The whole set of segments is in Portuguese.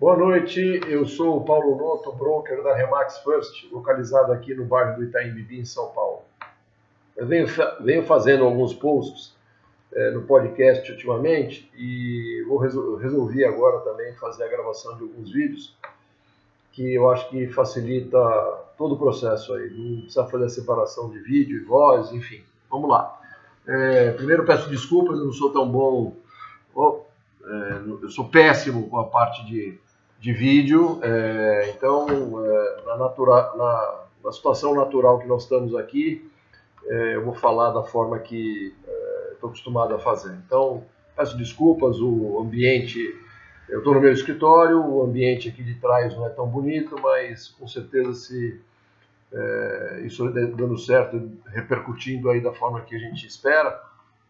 Boa noite, eu sou o Paulo Noto, broker da Remax First, localizado aqui no bairro do Itaim Bibi, em São Paulo. Eu venho, venho fazendo alguns posts é, no podcast ultimamente e vou resol resolvi agora também fazer a gravação de alguns vídeos que eu acho que facilita todo o processo aí. Não precisa fazer a separação de vídeo e voz, enfim. Vamos lá. É, primeiro peço desculpas, eu não sou tão bom. Oh, é, eu sou péssimo com a parte de, de vídeo, é, então é, na, natura, na, na, situação natural que nós estamos aqui, é, eu vou falar da forma que estou acostumado a fazer. Então, peço desculpas, o ambiente, eu estou no meu escritório, o ambiente aqui de trás não é tão bonito, mas com certeza se é, isso dando certo, repercutindo aí da forma que a gente espera,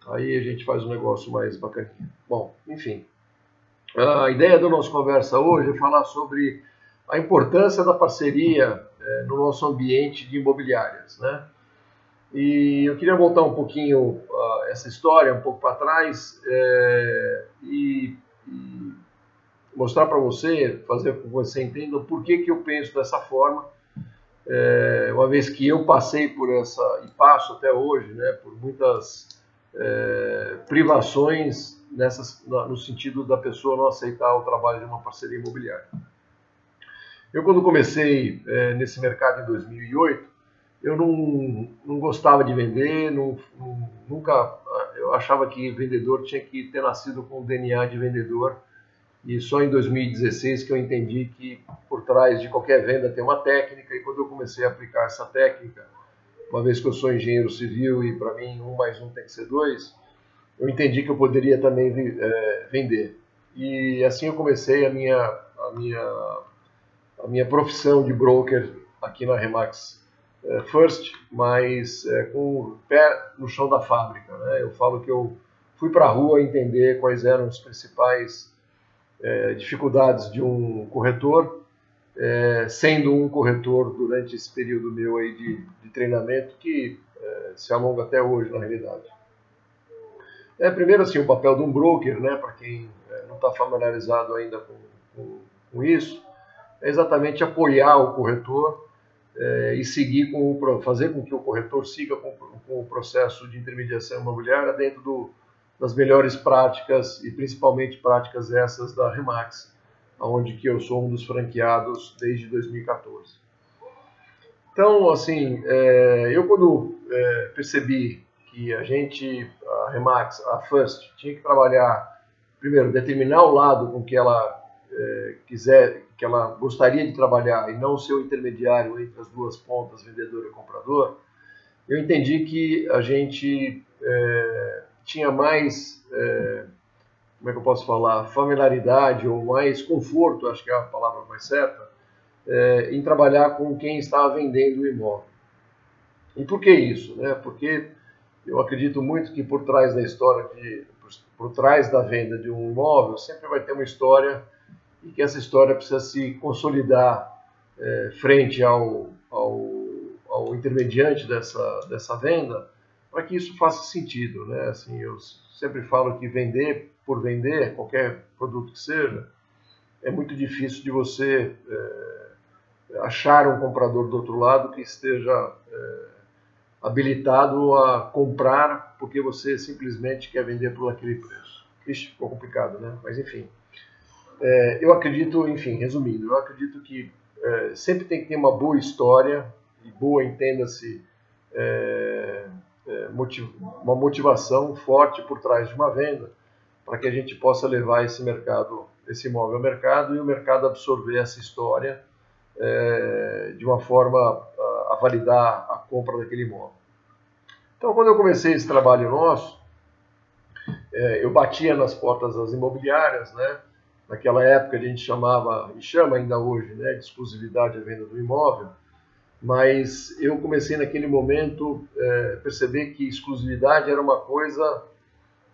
aí a gente faz um negócio mais bacaninha. Bom, enfim, a ideia da nossa conversa hoje é falar sobre a importância da parceria é, no nosso ambiente de imobiliárias, né? E eu queria voltar um pouquinho uh, essa história, um pouco para trás, é, e, e, mostrar para você, fazer com que você entenda por que, que eu penso dessa forma, é, uma vez que eu passei por essa, e passo até hoje, né, por muitas é, privações nessas, no sentido da pessoa não aceitar o trabalho de uma parceria imobiliária. Eu, quando comecei é, nesse mercado em 2008, eu não, não gostava de vender, não, nunca eu achava que vendedor tinha que ter nascido com o DNA de vendedor e só em 2016 que eu entendi que por trás de qualquer venda tem uma técnica e quando eu comecei a aplicar essa técnica, uma vez que eu sou engenheiro civil e para mim um mais um tem que ser dois, eu entendi que eu poderia também é, vender e assim eu comecei a minha a minha a minha profissão de broker aqui na Remax é, first, mas é, com o pé no chão da fábrica. Né? Eu falo que eu fui para a rua entender quais eram as principais é, dificuldades de um corretor, é, sendo um corretor durante esse período meu aí de, de treinamento que é, se alonga até hoje na realidade. É, primeiro assim, o papel de um broker, né, para quem é, não está familiarizado ainda com, com, com isso, é exatamente apoiar o corretor é, e seguir com o, fazer com que o corretor siga com, com o processo de intermediação imobiliária dentro do, das melhores práticas e principalmente práticas essas da Remax, onde que eu sou um dos franqueados desde 2014. Então, assim, é, eu quando é, percebi que a gente, a Remax, a First, tinha que trabalhar, primeiro, determinar o lado com que ela é, quiser, que ela gostaria de trabalhar e não ser o intermediário entre as duas pontas, vendedor e comprador, eu entendi que a gente é, tinha mais, é, como é que eu posso falar, familiaridade ou mais conforto, acho que é a palavra mais certa, em trabalhar com quem estava vendendo o imóvel. E por que isso? Né? Porque eu acredito muito que por trás da história, de, por, trás da venda de um imóvel, sempre vai ter uma história e que essa história precisa se consolidar é, frente ao, ao, ao, intermediante dessa, dessa venda, para que isso faça sentido. Né? Assim, eu sempre falo que vender por vender, qualquer produto que seja, é muito difícil de você é, achar um comprador do outro lado que esteja é, habilitado a comprar porque você simplesmente quer vender por aquele preço. Ixi, ficou complicado, né? Mas enfim. É, eu acredito, enfim, resumindo, eu acredito que é, sempre tem que ter uma boa história, e boa entenda-se é, é motiv uma motivação forte por trás de uma venda, para que a gente possa levar esse mercado, esse imóvel ao mercado e o mercado absorver essa história é, de uma forma a, a validar a compra daquele imóvel. Então, quando eu comecei esse trabalho nosso, é, eu batia nas portas das imobiliárias, né? naquela época a gente chamava, e chama ainda hoje, né, de exclusividade à venda do imóvel, mas eu comecei naquele momento é, perceber que exclusividade era uma coisa,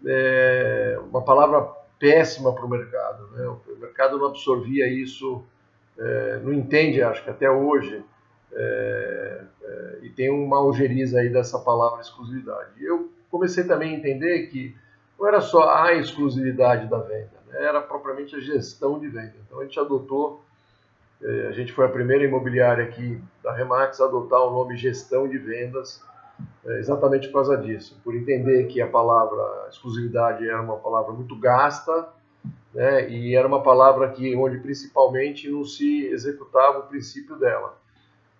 é, uma palavra péssima para o mercado. Né? O mercado não absorvia isso, é, não entende, acho que até hoje, é, é, e tem uma algeriza aí dessa palavra exclusividade. Eu comecei também a entender que não era só a exclusividade da venda, era propriamente a gestão de venda. Então a gente adotou, eh, a gente foi a primeira imobiliária aqui da Remax a adotar o nome gestão de vendas, eh, exatamente por causa disso, por entender que a palavra exclusividade era uma palavra muito gasta, né, e era uma palavra que onde principalmente não se executava o princípio dela,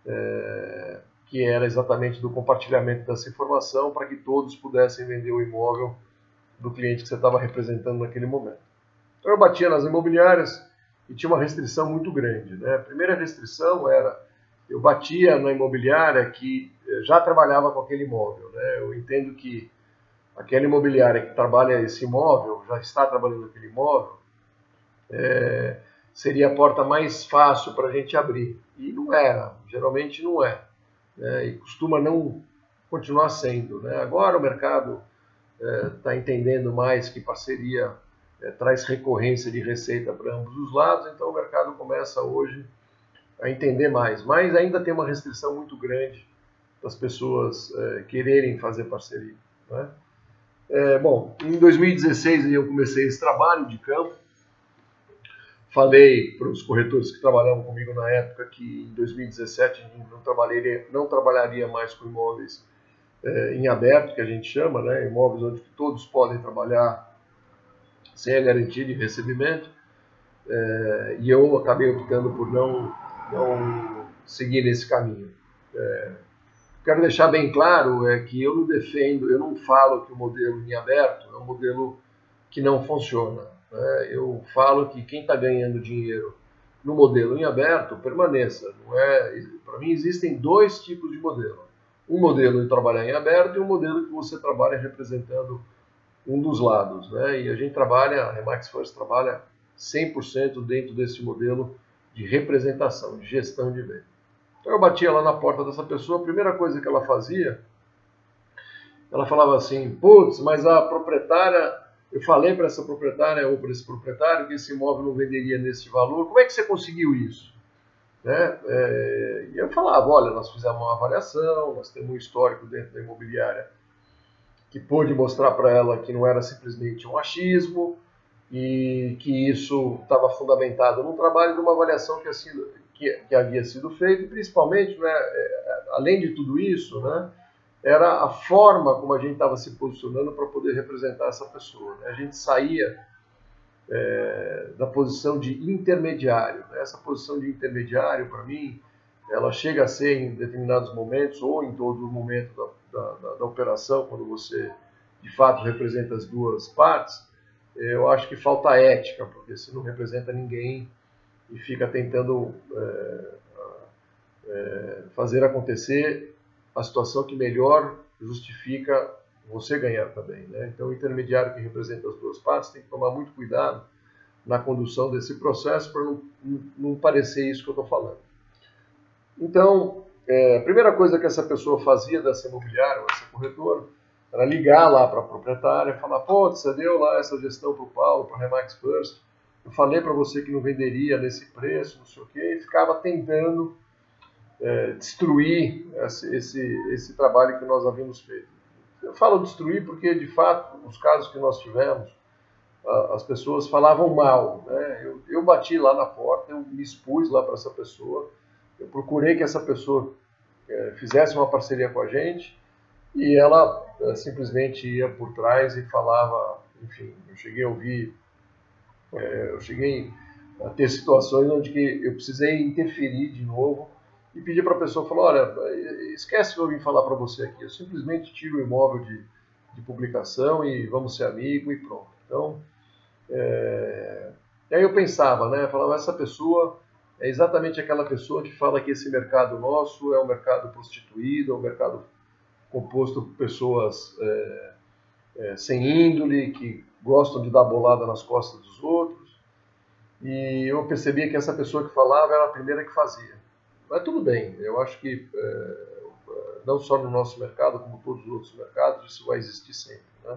é, que era exatamente do compartilhamento dessa informação para que todos pudessem vender o imóvel do cliente que você estava representando naquele momento. Então eu batia nas imobiliárias e tinha uma restrição muito grande. Né? A primeira restrição era eu batia na imobiliária que eh, já trabalhava com aquele imóvel. Né? Eu entendo que aquela imobiliária que trabalha esse imóvel, já está trabalhando aquele imóvel, é, seria a porta mais fácil para a gente abrir. E não era, geralmente não é. Né? E costuma não continuar sendo. Né? Agora o mercado está é, entendendo mais que parceria é, traz recorrência de receita para ambos os lados, então o mercado começa hoje a entender mais. Mas ainda tem uma restrição muito grande das pessoas é, quererem fazer parceria. Né? É, bom, em 2016 eu comecei esse trabalho de campo. Falei para os corretores que trabalhavam comigo na época que em 2017 não trabalharia, não trabalharia mais com imóveis é, em aberto, que a gente chama, né, imóveis onde todos podem trabalhar sem a garantia de recebimento. É, e eu acabei optando por não, não seguir nesse caminho. É, quero deixar bem claro é que eu não defendo, eu não falo que o modelo em aberto é um modelo que não funciona. Né? Eu falo que quem está ganhando dinheiro no modelo em aberto permaneça. Não é? Para mim existem dois tipos de modelo um modelo de trabalhar em aberto e um modelo que você trabalha representando um dos lados. Né? E a gente trabalha, a Remax First trabalha 100% dentro desse modelo de representação, de gestão de venda. Então eu batia lá na porta dessa pessoa, a primeira coisa que ela fazia, ela falava assim, putz, mas a proprietária, eu falei para essa proprietária ou para esse proprietário que esse imóvel não venderia nesse valor, como é que você conseguiu isso? Né? É, e eu falava, olha, nós fizemos uma avaliação, nós temos um histórico dentro da imobiliária que pôde mostrar para ela que não era simplesmente um achismo e que isso estava fundamentado no trabalho de uma avaliação que, assim, que, que havia sido feita principalmente, né, é, além de tudo isso, né, era a forma como a gente estava se posicionando para poder representar essa pessoa. Né? A gente saía é, da posição de intermediário. Essa posição de intermediário, para mim, ela chega a ser em determinados momentos ou em todo momento da, da, da, operação, quando você de fato representa as duas partes, eu acho que falta ética, porque se não representa ninguém e fica tentando é, é, fazer acontecer a situação que melhor justifica você ganhar também. Né? Então, o intermediário que representa as duas partes tem que tomar muito cuidado na condução desse processo para não, não parecer isso que eu estou falando. Então, é, a primeira coisa que essa pessoa fazia dessa imobiliária, ou essa corretora, era ligar lá para a proprietária falar: pô, você deu lá essa gestão para o Paulo, para a Remax First, eu falei para você que não venderia nesse preço, não sei o quê, e ficava tentando é, destruir esse, esse, esse trabalho que nós havíamos feito. Eu falo destruir porque, de fato, nos casos que nós tivemos, as pessoas falavam mal. Né? Eu, eu bati lá na porta, eu me expus lá para essa pessoa, eu procurei que essa pessoa é, fizesse uma parceria com a gente e ela é, simplesmente ia por trás e falava, enfim, eu cheguei a ouvir, é, eu cheguei a ter situações onde que eu precisei interferir de novo e pedir para a pessoa, falar, olha, esquece que eu vim falar para você aqui, eu simplesmente tiro o imóvel de, de publicação e vamos ser amigo e pronto. Então, é... aí eu pensava, né, falava, essa pessoa é exatamente aquela pessoa que fala que esse mercado nosso é um mercado prostituído, é um mercado composto por pessoas é, é, sem índole, que gostam de dar bolada nas costas dos outros. E eu percebia que essa pessoa que falava era a primeira que fazia. Mas tudo bem, eu acho que é, não só no nosso mercado, como todos os outros mercados, isso vai existir sempre. Né?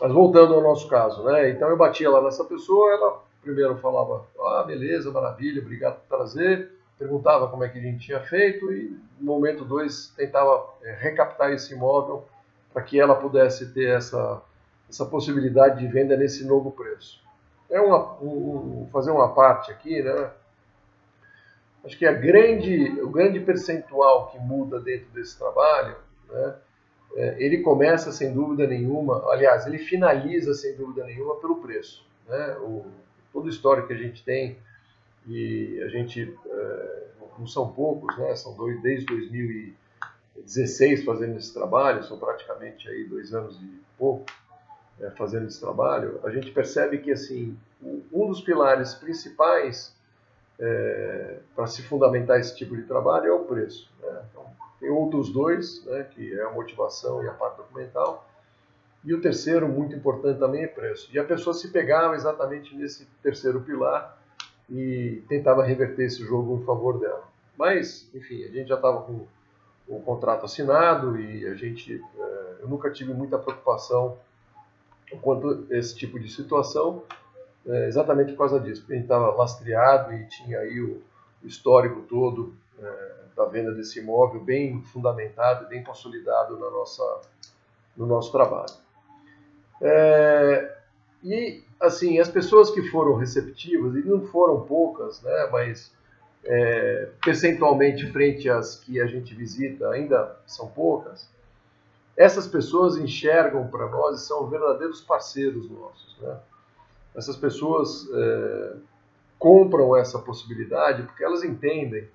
Mas voltando ao nosso caso, né? então eu batia lá nessa pessoa, ela primeiro falava, ah, beleza, maravilha, obrigado por trazer, perguntava como é que a gente tinha feito e no momento dois tentava é, recaptar esse imóvel para que ela pudesse ter essa, essa possibilidade de venda nesse novo preço. é uma, um, fazer uma parte aqui, né? Acho que a grande, o grande percentual que muda dentro desse trabalho, né? É, ele começa sem dúvida nenhuma, aliás, ele finaliza sem dúvida nenhuma pelo preço. Né? O, todo o histórico que a gente tem, e a gente, é, não são poucos, né? são dois, desde 2016 fazendo esse trabalho, são praticamente aí dois anos e pouco é, fazendo esse trabalho, a gente percebe que assim um dos pilares principais é, para se fundamentar esse tipo de trabalho é o preço. Né? Então, tem outros dois, né, que é a motivação e a parte documental, e o terceiro, muito importante também, é preço. E a pessoa se pegava exatamente nesse terceiro pilar e tentava reverter esse jogo em favor dela. Mas, enfim, a gente já estava com o contrato assinado e a gente, é, eu nunca tive muita preocupação quanto a esse tipo de situação, é, exatamente por causa disso, porque a gente estava lastreado e tinha aí o, histórico todo é, da venda desse imóvel bem fundamentado, bem consolidado na nossa, no nosso trabalho. É, e, assim, as pessoas que foram receptivas, e não foram poucas, né, mas é, percentualmente frente às que a gente visita ainda são poucas, essas pessoas enxergam para nós e são verdadeiros parceiros nossos. Né? Essas pessoas é, compram essa possibilidade porque elas entendem,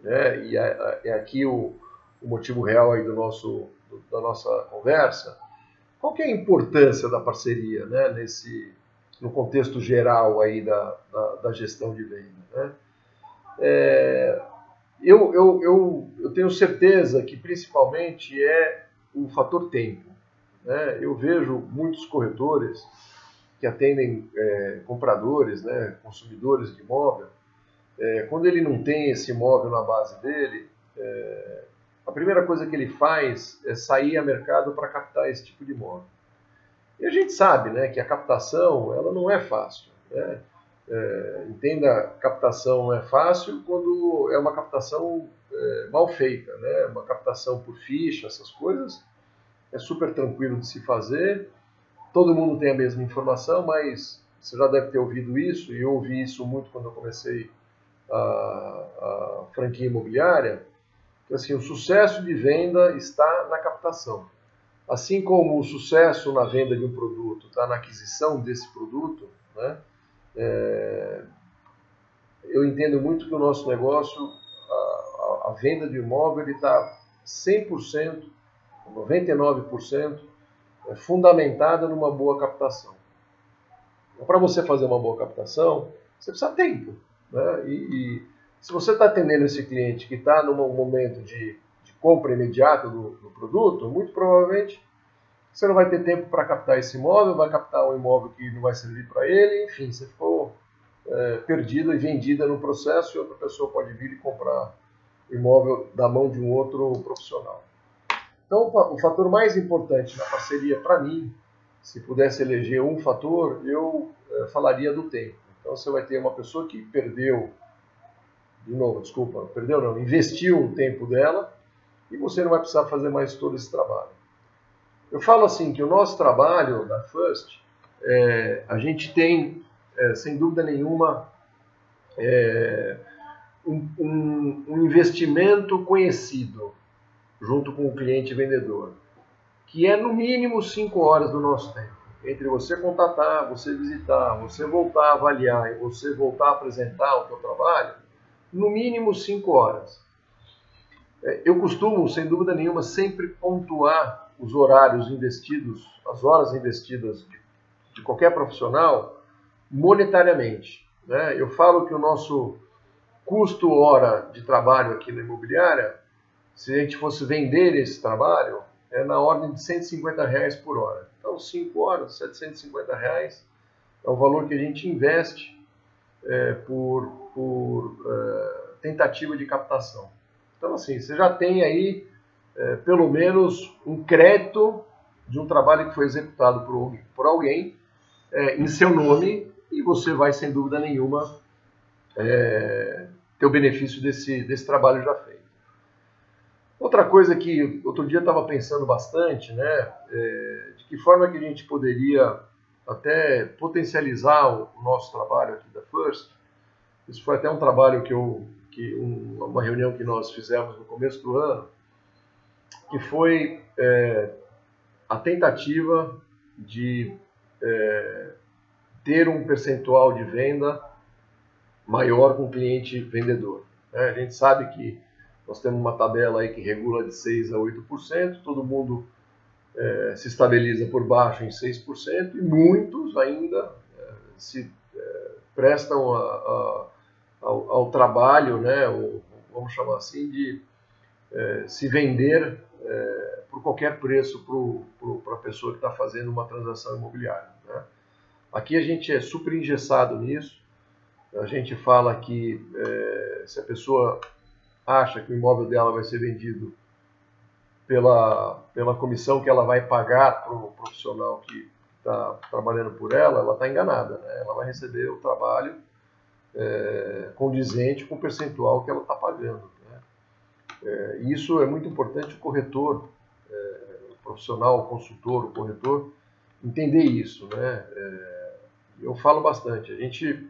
né? e é, é aqui o, o, motivo real aí do nosso, do, da nossa conversa, qual é a importância da parceria né? Nesse, no contexto geral aí da, da, da gestão de venda? Né? É, eu, eu, eu, eu tenho certeza que principalmente é o fator tempo. Né? Eu vejo muitos corretores que atendem é, compradores, né, consumidores de imóvel, é, quando ele não tem esse imóvel na base dele, é, a primeira coisa que ele faz é sair a mercado para captar esse tipo de imóvel. E a gente sabe né, que a captação ela não é fácil. Né? É, entenda, captação não é fácil quando é uma captação é, mal feita, né? uma captação por ficha, essas coisas, é super tranquilo de se fazer, todo mundo tem a mesma informação, mas você já deve ter ouvido isso, e eu ouvi isso muito quando eu comecei a, a franquia imobiliária, que assim, o sucesso de venda está na captação. Assim como o sucesso na venda de um produto está na aquisição desse produto, né? É, eu entendo muito que o nosso negócio, a, a, a venda de imóvel, está 100%, 99%, é fundamentada numa boa captação. Então, para você fazer uma boa captação, você precisa de tempo. Né? E, e se você está atendendo esse cliente que está num momento de, de compra imediata do, do, produto, muito provavelmente você não vai ter tempo para captar esse imóvel, vai captar um imóvel que não vai servir para ele, enfim, você ficou é, perdida e vendida no processo e outra pessoa pode vir e comprar o imóvel da mão de um outro profissional. Então, o fator mais importante na parceria, para mim, se pudesse eleger um fator, eu é, falaria do tempo. Então, você vai ter uma pessoa que perdeu, de novo, desculpa, perdeu não, investiu o tempo dela e você não vai precisar fazer mais todo esse trabalho. Eu falo assim que o nosso trabalho da First, é, a gente tem, é, sem dúvida nenhuma, um, um, um, investimento conhecido junto com o cliente vendedor, que é no mínimo 5 horas do nosso tempo. Entre você contatar, você visitar, você voltar a avaliar e você voltar a apresentar o seu trabalho, no mínimo 5 horas. É, eu costumo, sem dúvida nenhuma, sempre pontuar os horários investidos, as horas investidas de, qualquer profissional monetariamente. Né? Eu falo que o nosso custo hora de trabalho aqui na imobiliária, se a gente fosse vender esse trabalho, é na ordem de 150 reais por hora. Então, 5 horas, 750 reais é o valor que a gente investe é, por, por é, tentativa de captação. Então, assim, você já tem aí é, pelo menos um crédito de um trabalho que foi executado por, por alguém é, em seu nome e você vai, sem dúvida nenhuma, é, ter o benefício desse, desse trabalho já feito. Outra coisa que outro dia estava pensando bastante, né, é, de que forma que a gente poderia até potencializar o, nosso trabalho aqui da First, isso foi até um trabalho que eu, que um, uma reunião que nós fizemos no começo do ano, que foi é, a tentativa de é, ter um percentual de venda maior com o cliente vendedor. Né? A gente sabe que nós temos uma tabela aí que regula de 6% a 8%, todo mundo é, se estabiliza por baixo em 6%, e muitos ainda é, se é, prestam a, a, ao, ao, trabalho, né, ou, vamos chamar assim, de é, se vender é, por qualquer preço para a pessoa que está fazendo uma transação imobiliária. Né? Aqui a gente é super engessado nisso, a gente fala que é, se a pessoa acha que o imóvel dela vai ser vendido pela, pela comissão que ela vai pagar para o profissional que está trabalhando por ela, ela está enganada. Né? Ela vai receber o trabalho é, condizente com o percentual que ela está pagando. Né? É, isso é muito importante o corretor, é, o profissional, o consultor, o corretor, entender isso. Né? É, eu falo bastante. A gente,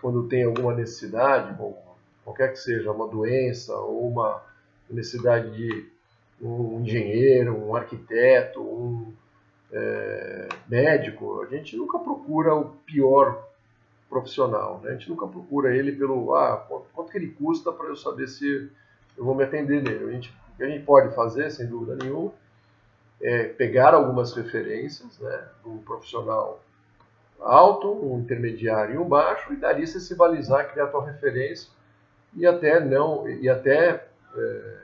quando tem alguma necessidade, bom, qualquer que seja, uma doença ou uma necessidade de um engenheiro, um arquiteto, um é, médico, a gente nunca procura o pior profissional, né? a gente nunca procura ele pelo, ah, quanto, que ele custa para eu saber se eu vou me atender nele. A gente, o que a gente pode fazer, sem dúvida nenhuma, é pegar algumas referências né, do profissional alto, um intermediário e um baixo, e dali você se balizar, criar a tua referência e até não e até é,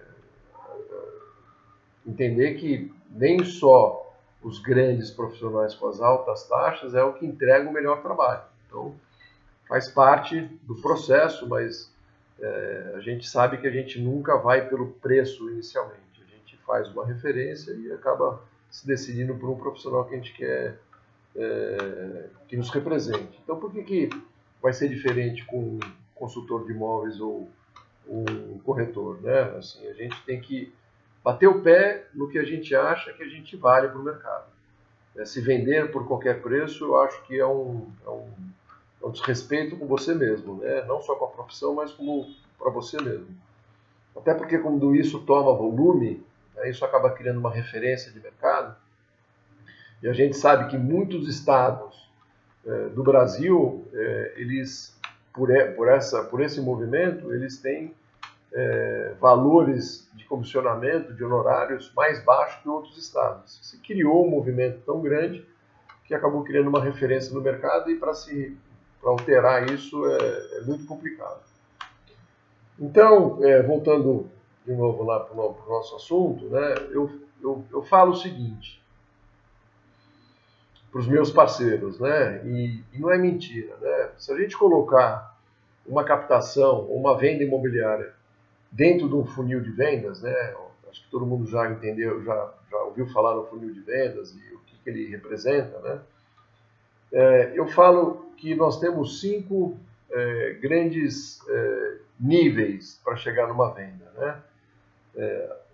entender que nem só os grandes profissionais com as altas taxas é o que entrega o melhor trabalho. Então faz parte do processo, mas é, a gente sabe que a gente nunca vai pelo preço inicialmente. A gente faz uma referência e acaba se decidindo por um profissional que a gente quer é, que nos represente. Então por que, que vai ser diferente com consultor de imóveis ou um corretor, né? Assim, a gente tem que bater o pé no que a gente acha que a gente vale para o mercado. É, se vender por qualquer preço, eu acho que é um, é um, é um desrespeito com você mesmo, né? não só com a profissão, mas como para você mesmo. Até porque quando isso toma volume, né, isso acaba criando uma referência de mercado, e a gente sabe que muitos estados é, do Brasil, é, eles por, por, essa, por esse movimento, eles têm é, valores de comissionamento, de honorários mais baixos que outros estados. Se criou um movimento tão grande que acabou criando uma referência no mercado e para se pra alterar isso é, é, muito complicado. Então, é, voltando de novo lá para o nosso assunto, né, eu, eu, eu falo o seguinte para os meus parceiros, né? E, e, não é mentira, né? Se a gente colocar uma captação ou uma venda imobiliária dentro de um funil de vendas, né? Acho que todo mundo já entendeu, já, já ouviu falar no funil de vendas e o que, que ele representa, né? É, eu falo que nós temos cinco é, grandes é, níveis para chegar numa venda, né?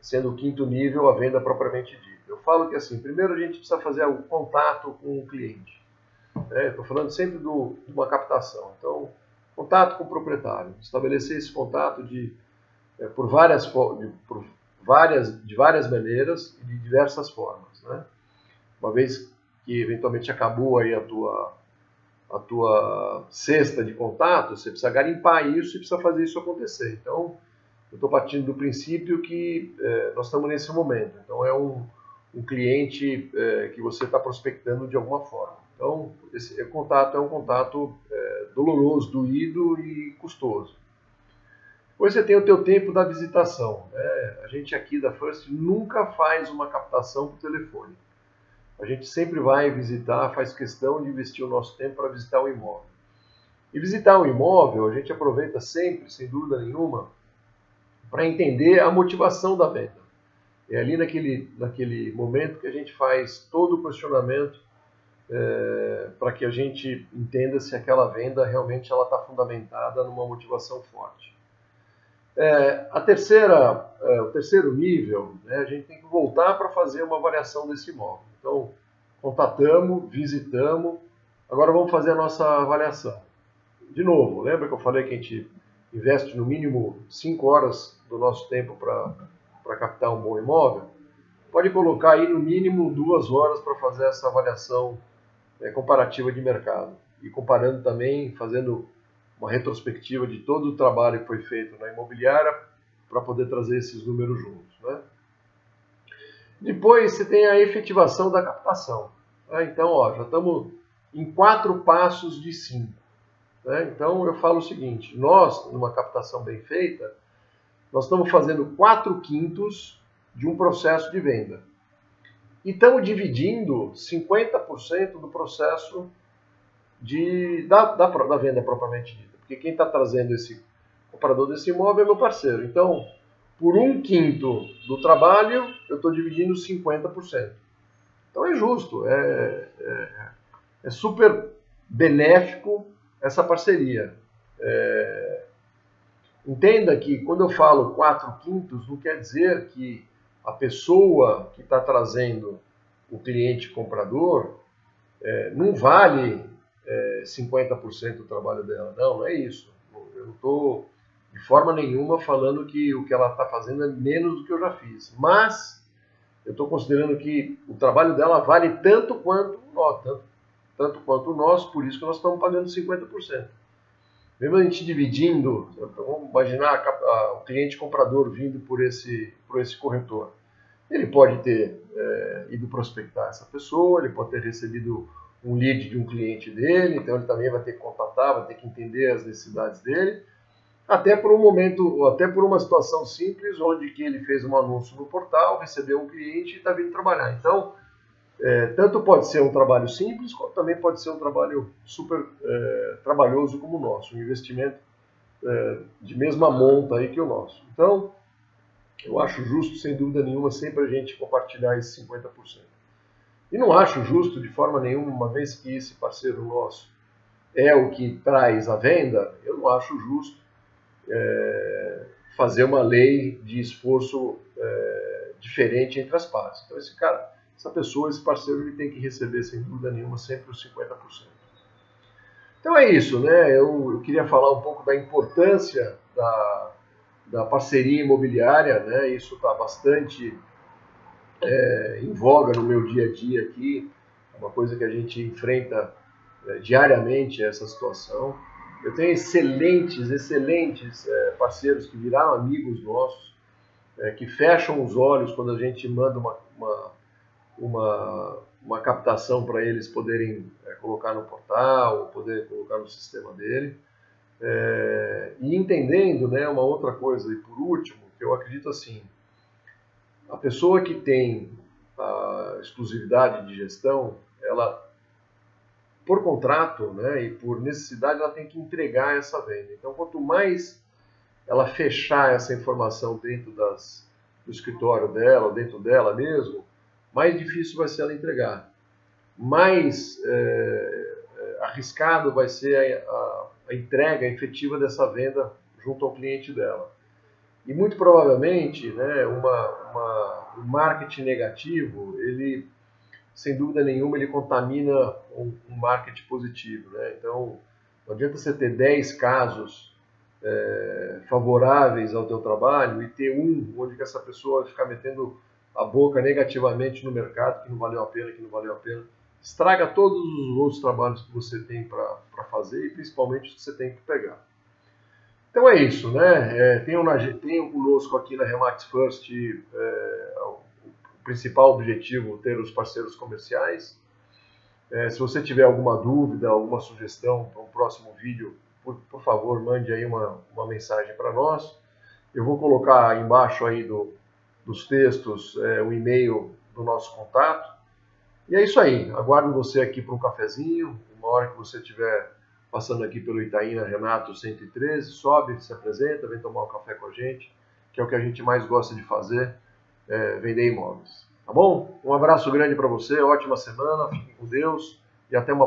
Sendo o quinto nível a venda propriamente dita. Eu falo que assim, primeiro a gente precisa fazer o contato com o cliente. Estou né? falando sempre do, de uma captação. Então, contato com o proprietário, estabelecer esse contato de, é, por, várias, de, por várias, de várias maneiras e de diversas formas. Né? Uma vez que eventualmente acabou aí a tua, a tua cesta de contato, você precisa garimpar isso e precisa fazer isso acontecer. Então, eu estou partindo do princípio que é, nós estamos nesse momento. Então, é um um cliente é, que você está prospectando de alguma forma. Então, esse contato é um contato é, doloroso, doído e custoso. Depois você tem o teu tempo da visitação. Né? A gente aqui da First nunca faz uma captação por telefone. A gente sempre vai visitar, faz questão de investir o nosso tempo para visitar o imóvel. E visitar o imóvel, a gente aproveita sempre, sem dúvida nenhuma, para entender a motivação da venda. É ali naquele, naquele momento que a gente faz todo o questionamento é, para que a gente entenda se aquela venda realmente ela está fundamentada numa motivação forte. É, a terceira, é, o terceiro nível, né, a gente tem que voltar para fazer uma avaliação desse imóvel. Então, contatamos, visitamos, Agora vamos fazer a nossa avaliação. De novo, lembra que eu falei que a gente investe no mínimo 5 horas do nosso tempo para captar um bom imóvel? Pode colocar aí no mínimo duas horas para fazer essa avaliação é, comparativa de mercado. E comparando também, fazendo uma retrospectiva de todo o trabalho que foi feito na imobiliária para poder trazer esses números juntos. Né? Depois você tem a efetivação da captação. Né? Então, ó, já estamos em quatro passos de cinco. Né? Então, eu falo o seguinte: nós, numa captação bem feita, nós estamos fazendo quatro quintos de um processo de venda. E estamos dividindo 50% do processo de, da, da, da venda propriamente dita. Porque quem está trazendo esse comprador desse imóvel é meu parceiro. Então, por um quinto do trabalho, eu estou dividindo 50%. Então é justo, é, é, é super benéfico essa parceria. É, entenda que quando eu falo 4 quintos, não quer dizer que a pessoa que está trazendo o cliente comprador é, não vale é, 50% do trabalho dela. Não, não é isso. Eu não estou de forma nenhuma falando que o que ela está fazendo é menos do que eu já fiz. Mas eu estou considerando que o trabalho dela vale tanto quanto nosso, tanto, tanto quanto nosso, por isso que nós estamos pagando 50%. Mesmo a gente dividindo, vamos imaginar a, a, o cliente comprador vindo por esse, por esse corretor. Ele pode ter é, ido prospectar essa pessoa, ele pode ter recebido um lead de um cliente dele, então ele também vai ter que contatar, vai ter que entender as necessidades dele, até por um momento, até por uma situação simples, onde que ele fez um anúncio no portal, recebeu um cliente e está vindo trabalhar. Então, é, tanto pode ser um trabalho simples, como também pode ser um trabalho super é, trabalhoso como o nosso, um investimento é, de mesma monta aí que o nosso. Então, eu acho justo, sem dúvida nenhuma, sempre a gente compartilhar esses 50%. E não acho justo de forma nenhuma, uma vez que esse parceiro nosso é o que traz a venda, eu não acho justo é, fazer uma lei de esforço é, diferente entre as partes. Então, esse cara, essa pessoa, esse parceiro, ele tem que receber, sem dúvida nenhuma, sempre os 50%. Então é isso, né? Eu, eu queria falar um pouco da importância da, da parceria imobiliária, né? Isso está bastante é, em voga no meu dia a dia aqui, é uma coisa que a gente enfrenta é, diariamente essa situação. Eu tenho excelentes, excelentes é, parceiros que viraram amigos nossos, é, que fecham os olhos quando a gente manda uma, uma, uma, uma captação para eles poderem é, colocar no portal, poder colocar no sistema dele. É, e entendendo né, uma outra coisa, e por último, que eu acredito assim, a pessoa que tem a exclusividade de gestão, ela, por contrato né, e por necessidade, ela tem que entregar essa venda. Então, quanto mais ela fechar essa informação dentro das, do escritório dela, dentro dela mesmo, mais difícil vai ser ela entregar. Mais é, arriscado vai ser a, a, a entrega efetiva dessa venda junto ao cliente dela. E muito provavelmente, né, uma, uma, um marketing negativo, ele, sem dúvida nenhuma, ele contamina um, um marketing positivo. Né? Então, não adianta você ter 10 casos é, favoráveis ao teu trabalho e ter um onde essa pessoa ficar metendo a boca negativamente no mercado, que não valeu a pena, que não valeu a pena. Estraga todos os outros trabalhos que você tem para fazer e principalmente os que você tem que pegar. Então é isso, né? É, tenham, na, tenham conosco aqui na Remax First é, o, principal objetivo ter os parceiros comerciais. É, se você tiver alguma dúvida, alguma sugestão para um próximo vídeo, por, por favor, mande aí uma, uma mensagem para nós. Eu vou colocar embaixo aí do, dos textos é, o e-mail do nosso contato. E é isso aí. Aguardo você aqui para um cafezinho, uma hora que você tiver passando aqui pelo Itaína Renato 113, sobe, se apresenta, vem tomar um café com a gente, que é o que a gente mais gosta de fazer, é, vender imóveis. Tá bom? Um abraço grande para você, ótima semana, fiquem com Deus e até uma